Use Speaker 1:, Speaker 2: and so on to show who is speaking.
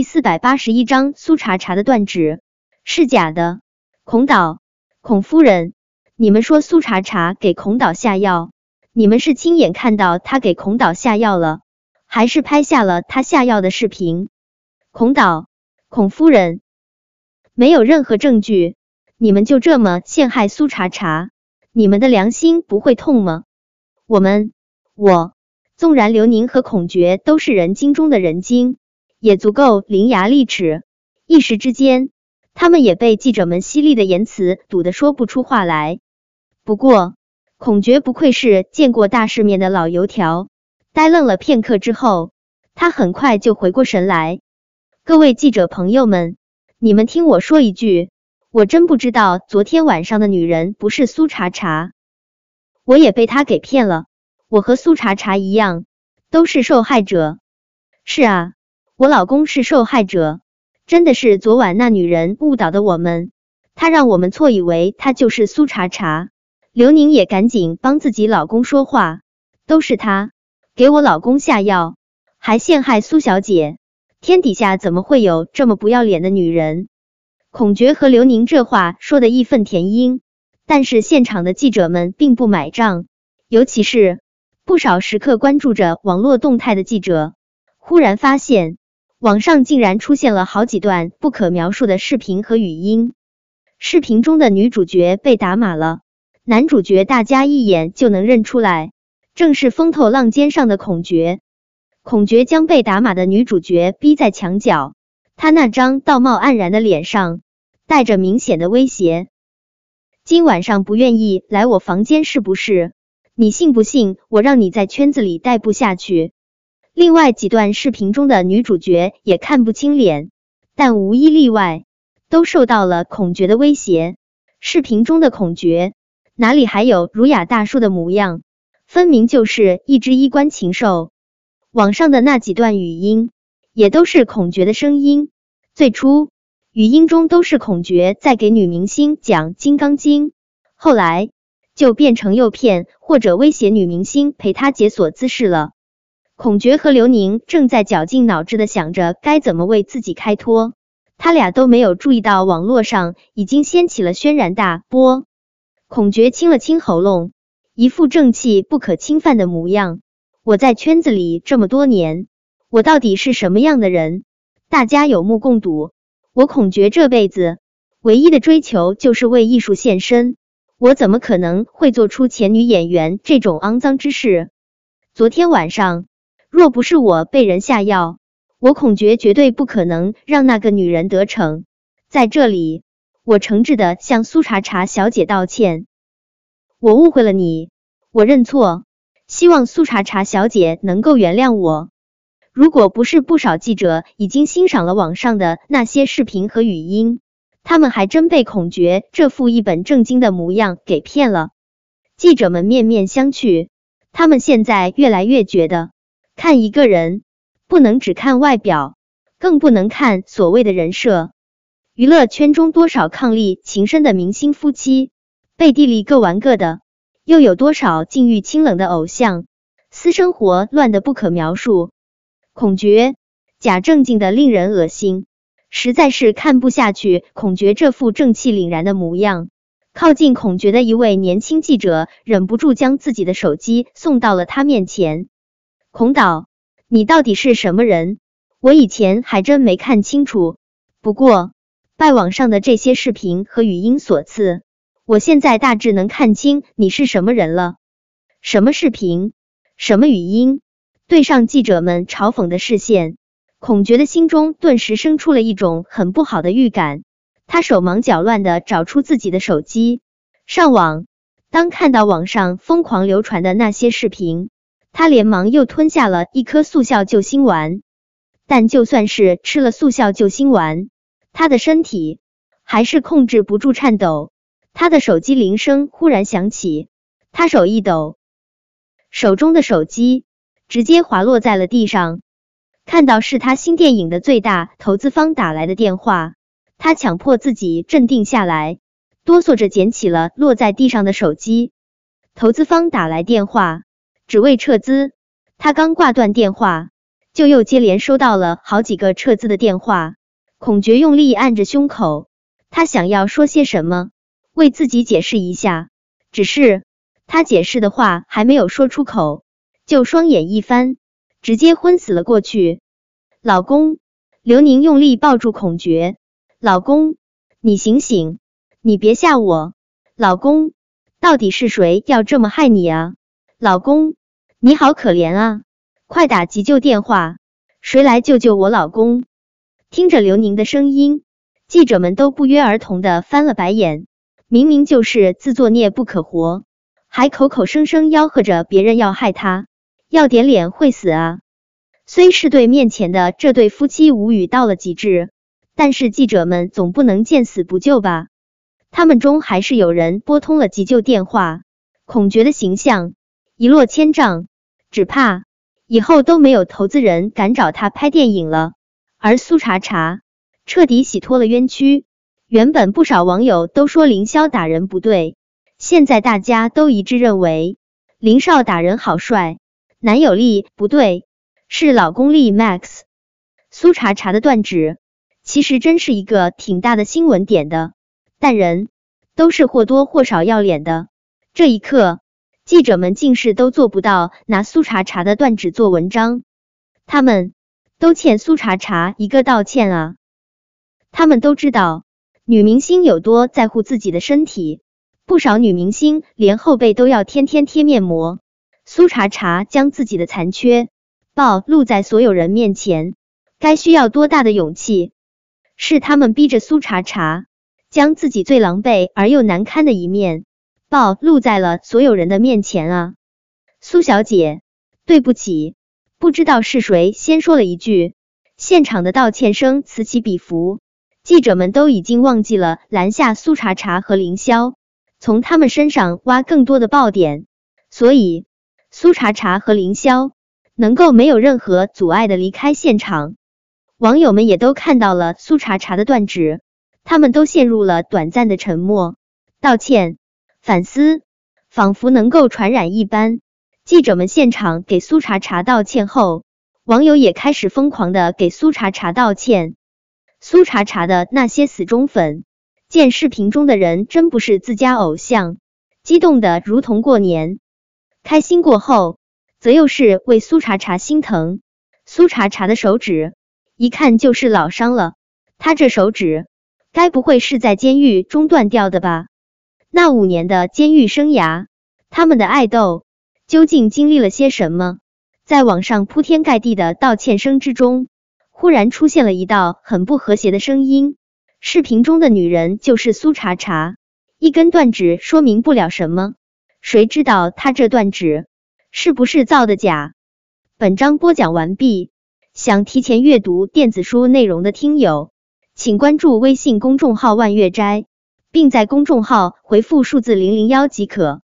Speaker 1: 第四百八十一章苏茶茶的断指是假的。孔导，孔夫人，你们说苏茶茶给孔导下药，你们是亲眼看到他给孔导下药了，还是拍下了他下药的视频？孔导，孔夫人，没有任何证据，你们就这么陷害苏茶茶，你们的良心不会痛吗？我们，我，纵然刘宁和孔觉都是人精中的人精。也足够伶牙俐齿，一时之间，他们也被记者们犀利的言辞堵得说不出话来。不过，孔觉不愧是见过大世面的老油条，呆愣了片刻之后，他很快就回过神来。各位记者朋友们，你们听我说一句，我真不知道昨天晚上的女人不是苏茶茶，我也被她给骗了。我和苏茶茶一样，都是受害者。是啊。我老公是受害者，真的是昨晚那女人误导的我们，她让我们错以为她就是苏茶茶。刘宁也赶紧帮自己老公说话，都是她给我老公下药，还陷害苏小姐。天底下怎么会有这么不要脸的女人？孔觉和刘宁这话说的义愤填膺，但是现场的记者们并不买账，尤其是不少时刻关注着网络动态的记者，忽然发现。网上竟然出现了好几段不可描述的视频和语音。视频中的女主角被打码了，男主角大家一眼就能认出来，正是风头浪尖上的孔觉。孔觉将被打码的女主角逼在墙角，他那张道貌岸然的脸上带着明显的威胁：“今晚上不愿意来我房间是不是？你信不信我让你在圈子里待不下去？”另外几段视频中的女主角也看不清脸，但无一例外都受到了孔觉的威胁。视频中的孔觉哪里还有儒雅大叔的模样，分明就是一只衣冠禽兽。网上的那几段语音也都是孔觉的声音，最初语音中都是孔觉在给女明星讲《金刚经》，后来就变成诱骗或者威胁女明星陪他解锁姿势了。孔觉和刘宁正在绞尽脑汁的想着该怎么为自己开脱，他俩都没有注意到网络上已经掀起了轩然大波。孔觉清了清喉咙，一副正气不可侵犯的模样。我在圈子里这么多年，我到底是什么样的人？大家有目共睹。我孔觉这辈子唯一的追求就是为艺术献身，我怎么可能会做出前女演员这种肮脏之事？昨天晚上。若不是我被人下药，我孔觉绝对不可能让那个女人得逞。在这里，我诚挚的向苏茶茶小姐道歉，我误会了你，我认错，希望苏茶茶小姐能够原谅我。如果不是不少记者已经欣赏了网上的那些视频和语音，他们还真被孔觉这副一本正经的模样给骗了。记者们面面相觑，他们现在越来越觉得。看一个人，不能只看外表，更不能看所谓的人设。娱乐圈中多少伉俪情深的明星夫妻，背地里各玩各的；又有多少境遇清冷的偶像，私生活乱得不可描述。孔觉假正经的令人恶心，实在是看不下去。孔觉这副正气凛然的模样，靠近孔觉的一位年轻记者忍不住将自己的手机送到了他面前。孔导，你到底是什么人？我以前还真没看清楚。不过拜网上的这些视频和语音所赐，我现在大致能看清你是什么人了。什么视频？什么语音？对上记者们嘲讽的视线，孔觉的心中顿时生出了一种很不好的预感。他手忙脚乱的找出自己的手机，上网。当看到网上疯狂流传的那些视频。他连忙又吞下了一颗速效救心丸，但就算是吃了速效救心丸，他的身体还是控制不住颤抖。他的手机铃声忽然响起，他手一抖，手中的手机直接滑落在了地上。看到是他新电影的最大投资方打来的电话，他强迫自己镇定下来，哆嗦着捡起了落在地上的手机。投资方打来电话。只为撤资，他刚挂断电话，就又接连收到了好几个撤资的电话。孔觉用力按着胸口，他想要说些什么，为自己解释一下，只是他解释的话还没有说出口，就双眼一翻，直接昏死了过去。老公，刘宁用力抱住孔觉，老公，你醒醒，你别吓我，老公，到底是谁要这么害你啊？老公，你好可怜啊，快打急救电话，谁来救救我老公？听着刘宁的声音，记者们都不约而同的翻了白眼。明明就是自作孽不可活，还口口声声吆喝着别人要害他，要点脸会死啊！虽是对面前的这对夫妻无语到了极致，但是记者们总不能见死不救吧？他们中还是有人拨通了急救电话。孔觉的形象一落千丈，只怕以后都没有投资人敢找他拍电影了。而苏茶茶彻底洗脱了冤屈。原本不少网友都说凌霄打人不对，现在大家都一致认为林少打人好帅，男友力不对，是老公力 max。苏茶茶的断指其实真是一个挺大的新闻点的，但人都是或多或少要脸的。这一刻，记者们竟是都做不到拿苏茶茶的断指做文章，他们。都欠苏茶茶一个道歉啊！他们都知道女明星有多在乎自己的身体，不少女明星连后背都要天天贴面膜。苏茶茶将自己的残缺暴露在所有人面前，该需要多大的勇气？是他们逼着苏茶茶将自己最狼狈而又难堪的一面暴露在了所有人的面前啊！苏小姐，对不起。不知道是谁先说了一句，现场的道歉声此起彼伏，记者们都已经忘记了拦下苏茶茶和凌霄，从他们身上挖更多的爆点，所以苏茶茶和凌霄能够没有任何阻碍的离开现场。网友们也都看到了苏茶茶的断指，他们都陷入了短暂的沉默，道歉、反思，仿佛能够传染一般。记者们现场给苏茶茶道歉后，网友也开始疯狂的给苏茶茶道歉。苏茶茶的那些死忠粉见视频中的人真不是自家偶像，激动的如同过年。开心过后，则又是为苏茶茶心疼。苏茶茶的手指一看就是老伤了，他这手指该不会是在监狱中断掉的吧？那五年的监狱生涯，他们的爱豆。究竟经历了些什么？在网上铺天盖地的道歉声之中，忽然出现了一道很不和谐的声音。视频中的女人就是苏茶茶，一根断指说明不了什么，谁知道她这断指是不是造的假？本章播讲完毕。想提前阅读电子书内容的听友，请关注微信公众号万月斋，并在公众号回复数字零零幺即可。